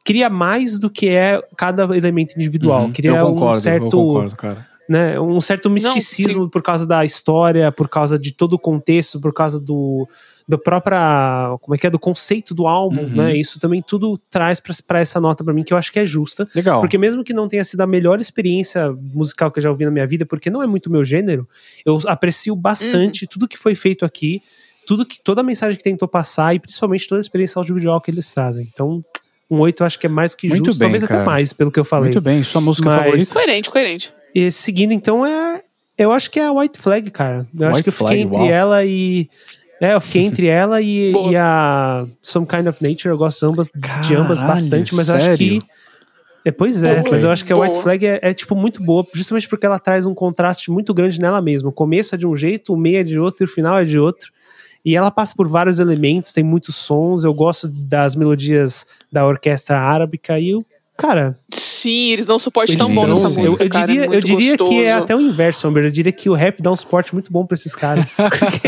cria mais do que é cada elemento individual. Uhum. Cria eu concordo, um certo. eu concordo, cara. Né, um certo misticismo por causa da história, por causa de todo o contexto, por causa do do própria, como é que é, do conceito do álbum, Uhum. né? Isso também tudo traz pra- pra essa nota pra mim que eu acho que é justa, Legal. porque mesmo que não tenha sido a melhor experiência musical que eu já ouvi na minha vida, porque não é muito meu gênero, eu aprecio bastante Uhum. tudo que foi feito aqui, tudo que toda a mensagem que tentou passar e principalmente toda a experiência audiovisual que eles trazem. Então, um 8 eu acho que é mais que Muito justo, bem, talvez cara. até mais, pelo que eu falei. Muito bem. Sua música Mas- favorita? Coerente, coerente. E seguindo, então, é. Eu acho que é a White Flag, cara. Eu acho White que eu fiquei Flag, entre uau. ela e. É, eu fiquei entre ela e, e a Some Kind of Nature. Eu gosto de ambas, de ambas Caralho, bastante, mas eu acho que. sério? É, pois é, Boa. mas eu acho que a White Boa. Flag é, é, tipo muito boa, justamente porque ela traz um contraste muito grande nela mesma. O começo é de um jeito, o meio é de outro e o final é de outro. E ela passa por vários elementos, tem muitos sons. Eu gosto das melodias da orquestra árabica e eu, cara, Sim, eles dão suporte Eles tão bom nessa música. eu, eu cara, é diria, eu muito diria que é até o inverso, Amber. Eu diria que o rap dá um suporte muito bom pra esses caras.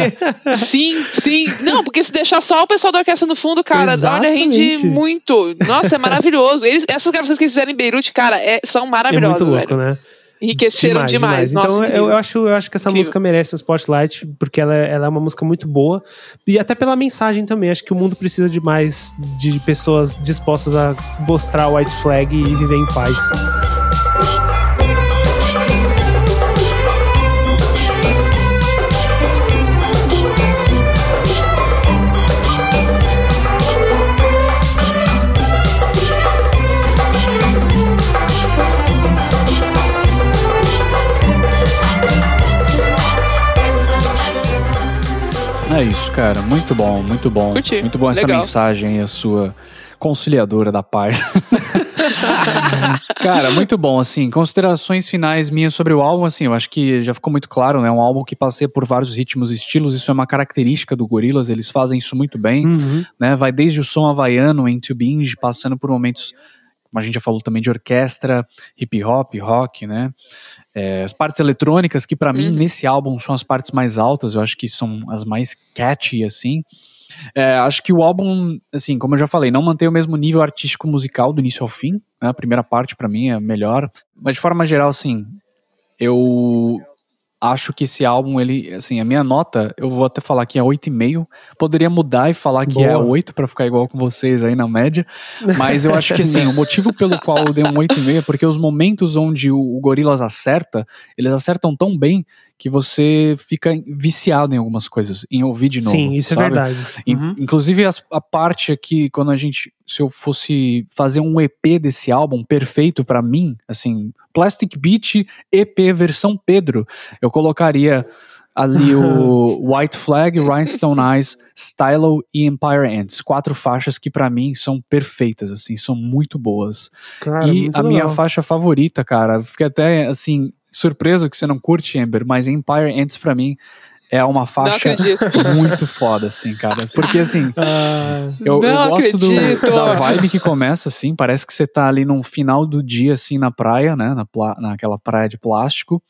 *laughs* Sim, sim. Não, porque se deixar só o pessoal da orquestra no fundo, cara, olha, rende Exatamente. muito. Nossa, é maravilhoso. Eles, essas gravações que eles fizeram em Beirute, cara, é- são é maravilhosas, muito louco, velho. né? Enriqueceram demais. Nossa, Então eu, eu acho, eu acho que essa Incrível. música merece um spotlight, porque ela, é- ela é uma música muito boa. E até pela mensagem também. Acho que o mundo precisa de mais de pessoas dispostas a mostrar o white flag e viver em paz. É isso, cara. Muito bom, muito bom. Curti. Muito bom essa Legal. mensagem aí, a sua conciliadora da paz. *laughs* cara, muito bom, assim. Considerações finais minhas sobre o álbum, assim, eu acho que já ficou muito claro, né? É um álbum que passeia por vários ritmos e estilos, isso é uma característica do Gorillaz, eles fazem isso muito bem, Uhum. né? Vai desde o som havaiano, Into Binge, passando por momentos, como a gente já falou também, de orquestra, hip hop, rock, né? É, as partes eletrônicas, que pra mim, nesse álbum, são as partes mais altas, eu acho que são as mais catchy, assim. É, acho que o álbum, assim, como eu já falei, não mantém o mesmo nível artístico musical do início ao fim. né? A primeira parte, pra mim, é melhor. Mas, de forma geral, assim, eu acho que esse álbum, ele, assim, a minha nota, eu vou até falar que é 8,5. Poderia mudar e falar que é Boa. 8 pra ficar igual com vocês aí na média. Mas eu acho que, assim, o motivo pelo *laughs* qual eu dei um 8,5 é porque os momentos onde o, o Gorillaz acerta, eles acertam tão bem que você fica viciado em algumas coisas, em ouvir de novo. Sim, isso sabe? é verdade. Uhum. Inclusive as- a parte aqui, quando a gente, se eu fosse fazer um EP desse álbum perfeito pra mim, assim, Plastic Beach EP versão Pedro, eu colocaria ali o *laughs* White Flag, Rhinestone Eyes, Stylo e Empire Ants, quatro faixas que pra mim são perfeitas, assim, são muito boas. Cara, e muito a minha legal. faixa favorita, cara, fiquei até assim surpreso que você não curte Amber, mas Empire Ants pra mim é uma faixa muito foda, assim, cara. Porque assim, *laughs* Ah, eu, eu gosto do- da vibe que começa, assim, parece que você tá ali no final do dia, assim, na praia, né? Na pla- naquela praia de plástico,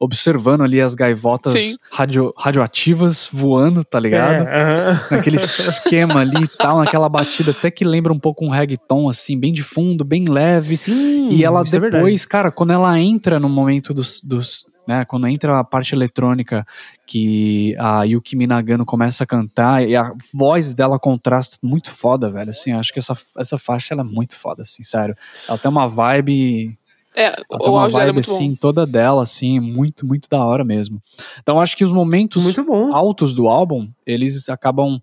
observando ali as gaivotas Sim. radio, radioativas voando, tá ligado? é, aham. naquele esquema ali e tal, naquela batida até que lembra um pouco um reggaeton, assim, bem de fundo, bem leve. Sim, E ela é depois, cara, quando ela entra no momento dos, dos né, quando entra a parte eletrônica que a Yuki Minagano começa a cantar e a voz dela contrasta muito foda, velho, assim, acho que essa, essa faixa ela é muito foda, assim, sério. Ela tem uma vibe É, ela tem o uma é vibe muito assim, bom. toda dela, assim, muito, muito da hora mesmo. Então acho que os momentos Muito bom. altos do álbum, eles acabam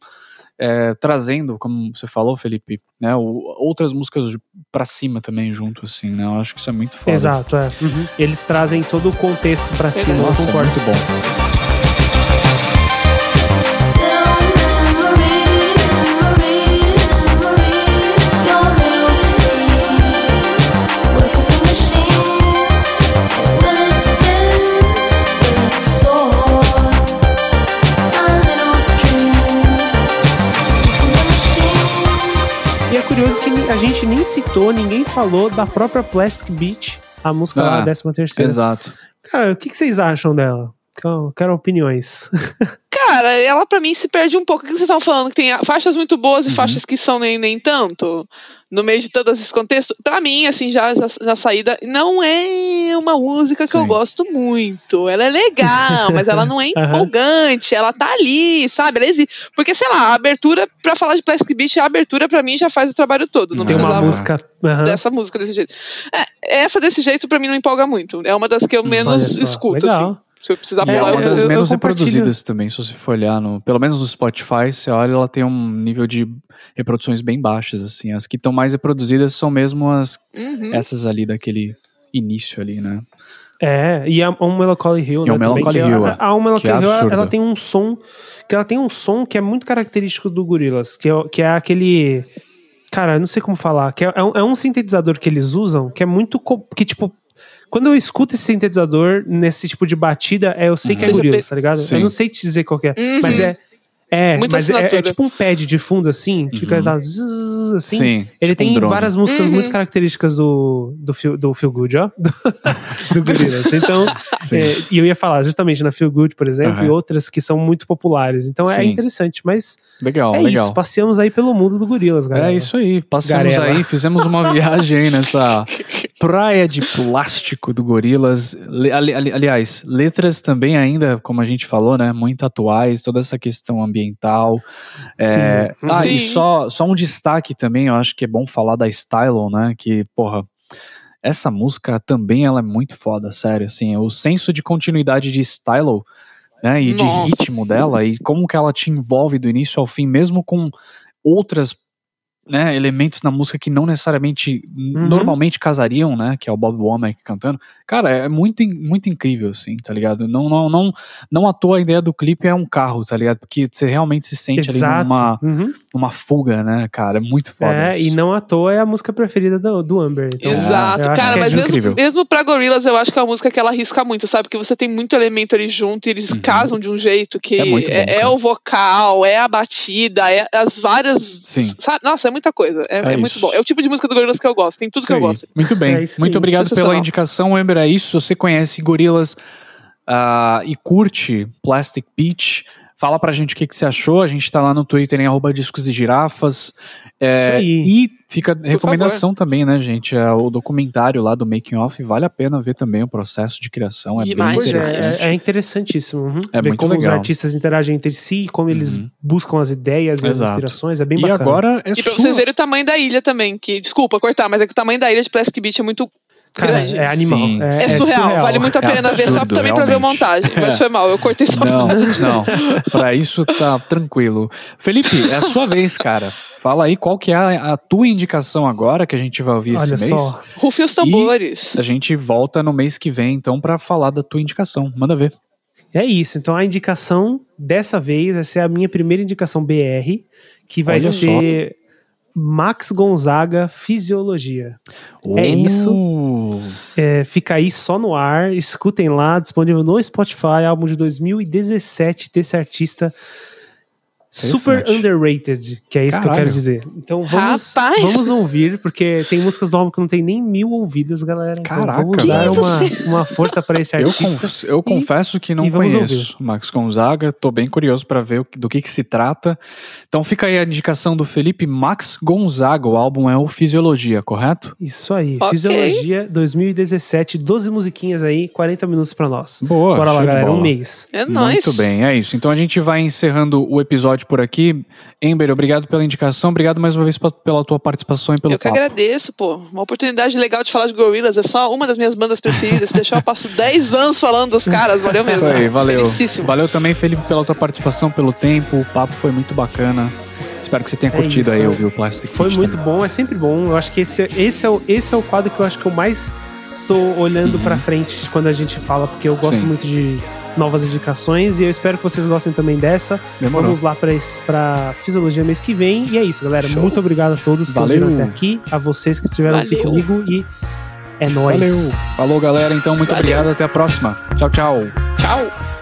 é, trazendo, como você falou, Felipe, né, o- outras músicas pra cima também junto, assim, né? Eu acho que isso é muito foda. Exato, é. Uhum. Eles trazem todo o contexto pra cima, eu Nossa, é concordo. muito bom. Citou, ninguém falou da própria Plastic Beach, a música lá, Ah, a 13 terceira. Exato. Cara, o que, que vocês acham dela? Quero opiniões. *laughs* Cara, ela pra mim se perde um pouco. O que vocês estavam falando? Que tem faixas muito boas Uhum. e faixas que são nem, nem tanto. No meio de todos esses contextos. Pra mim, assim, já, já, já saída, não é uma música que eu Sim. gosto muito. Ela é legal, *laughs* mas ela não é empolgante. Ela tá ali, sabe? Ela existe. Porque, sei lá, a abertura, pra falar de Plastic Beach, a abertura pra mim já faz o trabalho todo. Não Tem uma música. aham. dessa música desse jeito. É, essa desse jeito pra mim não empolga muito. É uma das que eu menos Olha só, escuto, legal. assim. Se eu precisar E é pular, uma eu das eu- eu menos compartilho. reproduzidas também, se você for olhar, no, pelo menos no Spotify, você olha, ela tem um nível de reproduções bem baixas, assim. As que estão mais reproduzidas são mesmo as Uhum. essas ali daquele início ali, né? É, e a Um Melancholy Hill, E né? a também, Melancholy que Hill, a, é. a Um Melancholy Que é Hill, ela, ela tem um som. Que ela tem um som que é muito característico do Gorillaz, que é, que é aquele. Cara, eu não sei como falar. Que é, é um, é um sintetizador que eles usam que é muito. Que, tipo. Quando eu escuto esse sintetizador nesse tipo de batida, é, eu sei que é Uhum. Gorillaz, tá ligado? Sim. Eu não sei te dizer qual que é. Uhum. Mas é. É, Muita mas é, é tipo um pad de fundo assim, que fica lá, zzz, assim. Sim, Ele tipo um tem drone. várias músicas Uhum. muito características do, do, feel, do Feel Good, ó. *laughs* Do, do Gorillaz. Então, é, e eu ia falar justamente na Feel Good, por exemplo, Aham. e outras que são muito populares. Então é Sim. interessante. Mas Legal, é legal. isso, passeamos aí pelo mundo do Gorilas, galera. É isso aí, passamos Garela. aí, fizemos uma viagem aí nessa *laughs* Praia de Plástico do Gorilas. Ali- ali- aliás, letras também ainda, como a gente falou, né? Muito atuais, toda essa questão ambiental. É, Sim. ah, e só, só um destaque também, eu acho que é bom falar da Stylon, né? Que, porra, essa música também ela é muito foda, sério, assim, o senso de continuidade de Stylo, né, e de Nossa. ritmo dela, e como que ela te envolve do início ao fim, mesmo com outras, né, elementos na música que não necessariamente, Uhum. normalmente casariam, né, que é o Bob Womack cantando, cara, é muito, muito incrível, assim, tá ligado? Não, não, não, não à toa a ideia do clipe é um carro, tá ligado? Porque você realmente se sente ali Exato. numa, Uhum. numa fuga, né, cara, é muito foda É, isso. e não à toa é a música preferida do, do Amber. Então, Exato. acho Cara, é mas incrível. mesmo, mesmo pra Gorillaz, eu acho que é uma música que ela arrisca muito, sabe? Porque você tem muito elemento ali junto e eles Uhum. casam de um jeito que É muito bom, é, é o vocal, é a batida, é as várias. Sim. sabe? Nossa, é muita coisa. É, É é muito bom. É o tipo de música do Gorillaz que eu gosto. Tem tudo Isso que eu aí. gosto. Muito bem. É Muito aí. obrigado pela indicação, Ember. É isso. Se você conhece Gorilas ah, e curte Plastic Beach, fala pra gente o que, que você achou. A gente tá lá no Twitter em arroba discos e girafas. É, Isso aí. E fica a recomendação também, né, gente? É, o documentário lá do Making Off. Vale a pena ver também o processo de criação. É Demais. bem Pois é, interessante. é, é interessantíssimo. Uhum. É Ver muito como os legal. artistas interagem entre si, como eles Uhum. buscam as ideias e as inspirações. É bem E bacana. agora é E pra sua. vocês verem o tamanho da ilha também, que, desculpa cortar, mas é que o tamanho da ilha de Plastic Beach é muito Cara, grande. é animal. Sim. É, É surreal, vale muito a É pena ver só absurdo, também pra ver a realmente. montagem. Mas É. foi mal, eu cortei só Não, não. Pra isso tá tranquilo. Felipe, é a sua *laughs* vez, cara. Fala aí qual que é a, a tua indicação agora que a gente vai ouvir Olha esse mês. só. Rufem os tambores. A gente volta no mês que vem, então, pra falar da tua indicação. Manda ver. É isso. Então a indicação dessa vez vai ser a minha primeira indicação BR, que vai Olha ser Max Gonzaga Fisiologia. É isso. É, fica aí só no ar, escutem lá, disponível no Spotify, álbum de 2017 desse artista super underrated, que é isso que eu Caralho. quero dizer. Então vamos, Rapaz. vamos ouvir, porque tem músicas do álbum que não tem nem mil ouvidas, galera. Caraca, então vamos dar uma, uma força para esse eu, artista. conf- eu confesso que não e vamos conheço Max Gonzaga. Tô bem curioso pra ver do que, que se trata. Então fica aí a indicação do Felipe Max Gonzaga. O álbum é o Fisiologia, correto? Isso aí, Ok. Fisiologia 2017, 12 musiquinhas aí, 40 minutos pra nós. Boa, Bora lá, galera, um mês. É nóis. Muito bem, é isso. Então a gente vai encerrando o episódio por aqui. Ember, obrigado pela indicação, obrigado mais uma vez pela tua participação e pelo Eu que papo. agradeço, pô. Uma oportunidade legal de falar de Gorillaz. É só uma das minhas bandas preferidas. Se deixar, eu passo *laughs* 10 anos falando dos caras. Valeu Isso mesmo. aí, valeu. Valeu também, Felipe, pela tua participação, pelo tempo. O papo foi muito bacana. Espero que você tenha É curtido isso. aí ouvir o Plastic Foi Beach muito também. bom, é sempre bom. Eu acho que esse, esse, é, o, esse é o quadro que eu acho que eu mais tô olhando pra frente quando a gente fala, porque eu gosto Uhum. Sim. muito de novas indicações e eu espero que vocês gostem também dessa. Demorou. Vamos lá pra Fisiologia mês que vem. E é isso, galera. Show. Muito obrigado a todos que Valeu. ouviram até aqui, a vocês que estiveram aqui Valeu. comigo e é nóis. Valeu. Falou, galera. Então, muito Valeu. obrigado. Até a próxima. Tchau, tchau. Tchau.